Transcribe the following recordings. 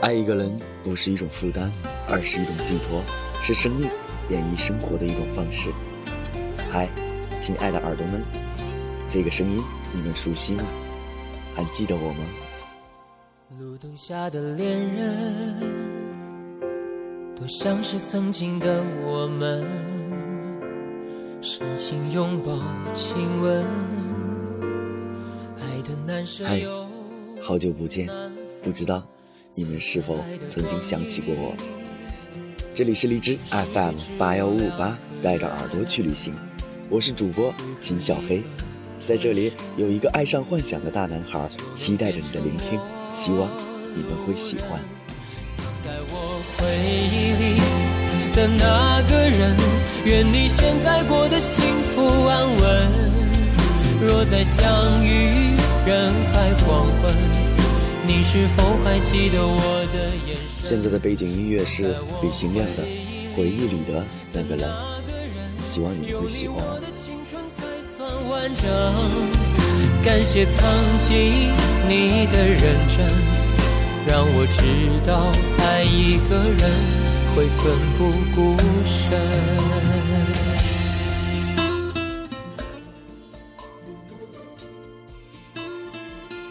爱一个人不是一种负担，而是一种寄托，是生命演绎生活的一种方式。嗨，亲爱的耳朵们，这个声音你们熟悉吗？还记得我吗？路灯下的恋人，多像是曾经的我们，深情拥抱，亲吻，嗨，好久不见，不知道。你们是否曾经想起过我？这里是荔枝 FM 八幺五五八，带着耳朵去旅行。我是主播秦小黑，在这里有一个爱上幻想的大男孩，期待着你的聆听，希望你们会喜欢。在我回忆里的那个人，愿你现在过得幸福安稳。若再相遇人海黄昏。你是否还记得我的眼神？现在的背景音乐是李行亮的《回忆里的那个人》，希望你会喜欢。感谢曾经你的认真，让我知道爱一个人会奋不顾身。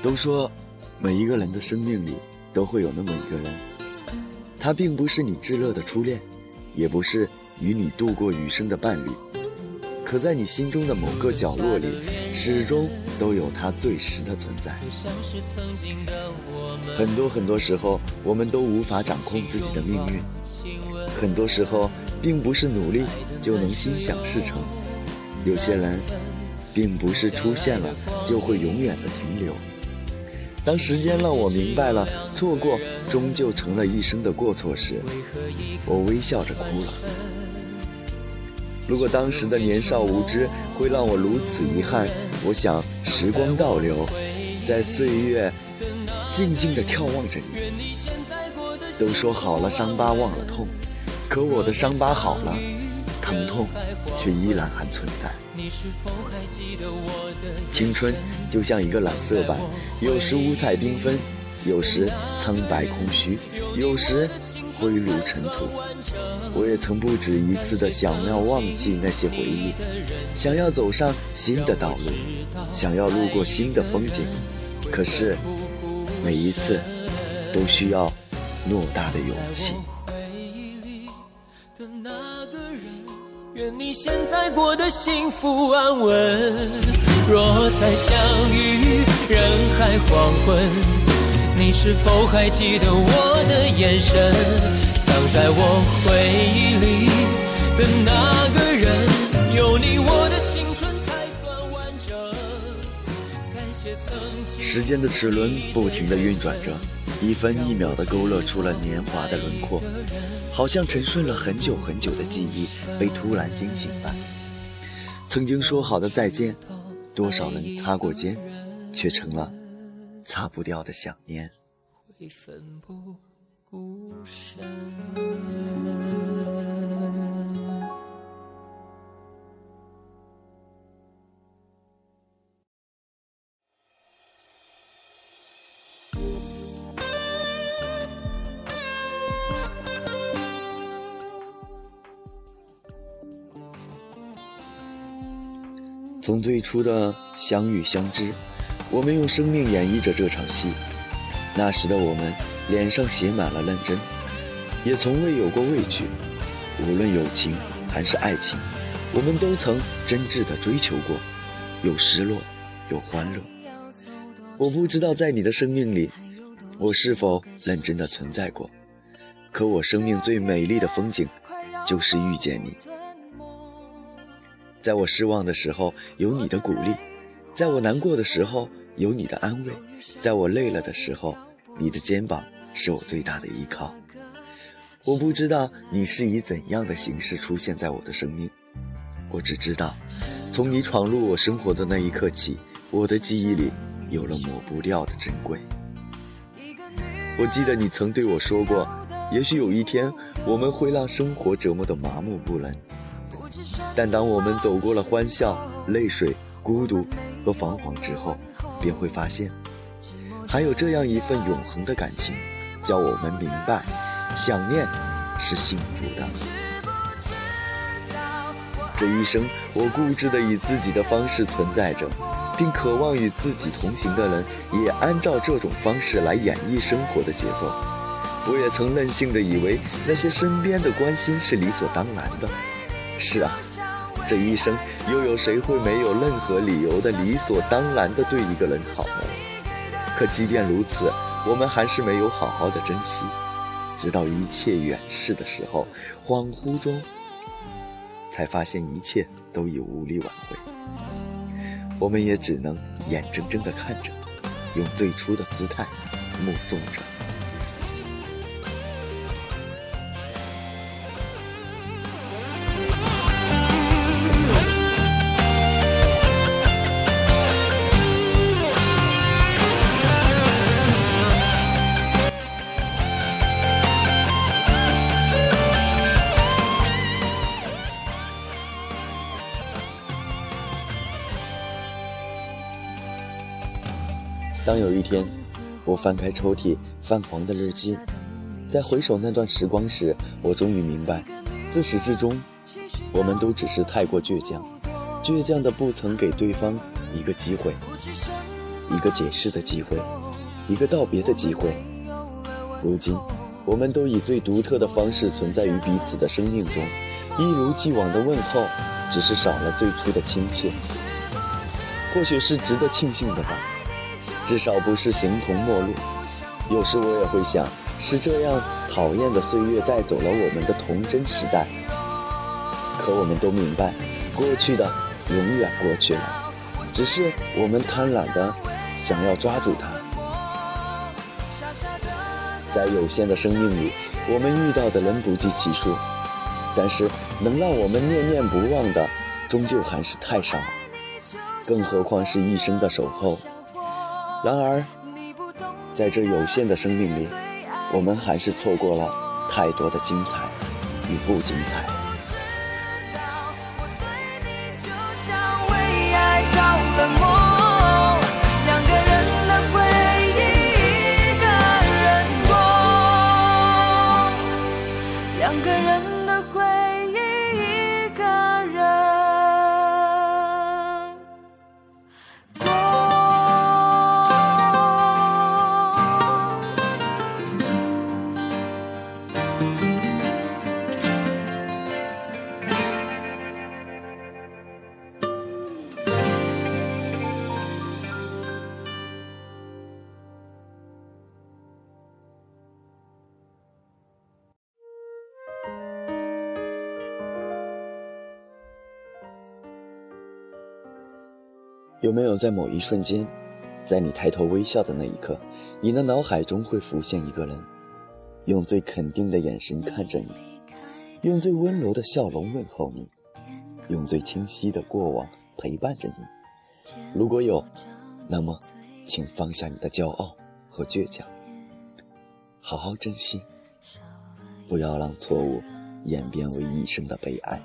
都说。每一个人的生命里都会有那么一个人，他并不是你炙热的初恋，也不是与你度过余生的伴侣，可在你心中的某个角落里，始终都有他最实的存在。很多很多时候，我们都无法掌控自己的命运，很多时候，并不是努力就能心想事成。有些人，并不是出现了就会永远的停留。当时间让我明白了，错过终究成了一生的过错时，我微笑着哭了。如果当时的年少无知会让我如此遗憾，我想时光倒流，在岁月静静地眺望着你。都说好了，伤疤忘了痛，可我的伤疤好了，疼痛却依然还存在。青春就像一个染色板，有时五彩缤纷，有时苍白空虚，有时灰如尘土。我也曾不止一次的想要忘记那些回忆，想要走上新的道路，想要路过新的风景。可是，每一次都需要偌大的勇气。的那愿你现在过得幸福安稳。若再相遇人海黄昏，你是否还记得我的眼神？藏在我回忆里的那个人，有你我的青春才算完整。感谢曾经。时间的齿轮不停地运转着。一分一秒地勾勒出了年华的轮廓，好像沉睡了很久很久的记忆被突然惊醒般。曾经说好的再见，多少人擦过肩，却成了擦不掉的想念。会奋不顾身从最初的相遇相知，我们用生命演绎着这场戏。那时的我们，脸上写满了认真，也从未有过畏惧。无论友情还是爱情，我们都曾真挚地追求过，有失落，有欢乐。我不知道在你的生命里，我是否认真地存在过。可我生命最美丽的风景，就是遇见你。在我失望的时候，有你的鼓励；在我难过的时候，有你的安慰；在我累了的时候，你的肩膀是我最大的依靠。我不知道你是以怎样的形式出现在我的生命，我只知道，从你闯入我生活的那一刻起，我的记忆里有了抹不掉的珍贵。我记得你曾对我说过，也许有一天我们会让生活折磨得麻木不仁。但当我们走过了欢笑、泪水、孤独，和彷徨之后，便会发现，还有这样一份永恒的感情，叫我们明白，想念是幸福的。这一生，我固执地以自己的方式存在着，并渴望与自己同行的人也按照这种方式来演绎生活的节奏。我也曾任性地以为那些身边的关心是理所当然的。是啊。这一生，又有谁会没有任何理由的理所当然的对一个人好呢？可即便如此，我们还是没有好好的珍惜，直到一切远逝的时候，恍惚中才发现一切都已无力挽回。我们也只能眼睁睁地看着，用最初的姿态目送着。当有一天，我翻开抽屉泛黄的日记，在回首那段时光时，我终于明白，自始至终，我们都只是太过倔强，倔强的不曾给对方一个机会，一个解释的机会，一个道别的机会。如今，我们都以最独特的方式存在于彼此的生命中，一如既往的问候，只是少了最初的亲切。或许是值得庆幸的吧。至少不是形同陌路。有时我也会想，是这样讨厌的岁月带走了我们的童真时代。可我们都明白，过去的永远过去了，只是我们贪婪的想要抓住它。在有限的生命里，我们遇到的人不计其数，但是能让我们念念不忘的，终究还是太少。更何况是一生的守候。然而，在这有限的生命里，我们还是错过了太多的精彩与不精彩。两个人有没有在某一瞬间，在你抬头微笑的那一刻，你的脑海中会浮现一个人，用最肯定的眼神看着你，用最温柔的笑容问候你，用最清晰的过往陪伴着你？如果有，那么，请放下你的骄傲和倔强，好好珍惜，不要让错误演变为一生的悲哀。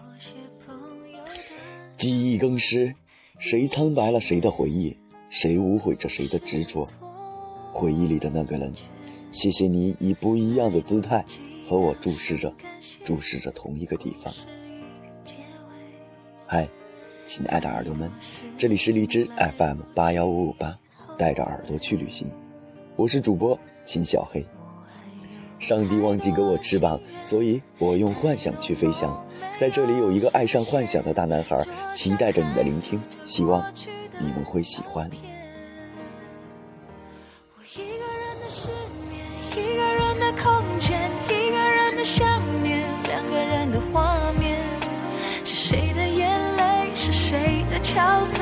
记忆更失。谁苍白了谁的回忆？谁无悔着谁的执着？回忆里的那个人，谢谢你以不一样的姿态和我注视着，注视着同一个地方。嗨，亲爱的耳朵们，这里是荔枝 FM 八幺五五八，带着耳朵去旅行，我是主播秦小黑。上帝忘记给我翅膀，所以我用幻想去飞翔。在这里有一个爱上幻想的大男孩，期待着你的聆听，希望你们会喜欢。我一个人的失眠，一个人的空间，一个人的想念，两个人的画面，是谁的眼泪，是谁的憔悴，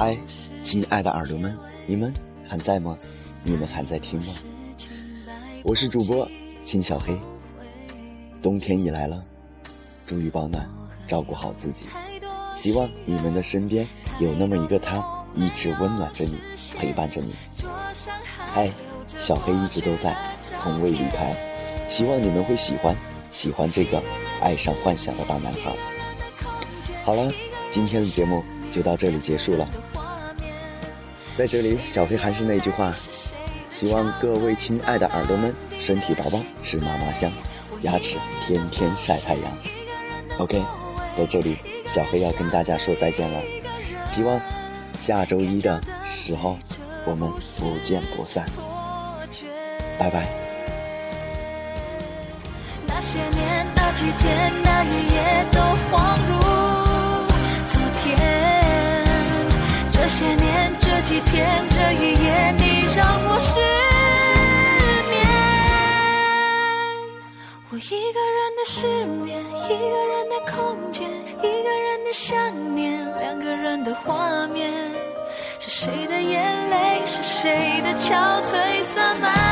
嗨，亲爱的耳朵们，你们还在吗？你们还在听吗？我是主播金小黑。冬天已来了，注意保暖，照顾好自己。希望你们的身边有那么一个他，一直温暖着你，陪伴着你。嗨，小黑一直都在，从未离开。希望你们会喜欢，喜欢这个爱上幻想的大男孩。好了，今天的节目就到这里结束了。在这里，小黑还是那句话，希望各位亲爱的耳朵们身体宝宝吃嘛嘛香，牙齿天天晒太阳。OK，在这里，小黑要跟大家说再见了。希望下周一的时候我们不见不散。拜拜。那些年，那几天，那一夜都恍如。天，这一夜，你让我失眠。我一个人的失眠，一个人的空间，一个人的想念，两个人的画面。是谁的眼泪，是谁的憔悴洒满？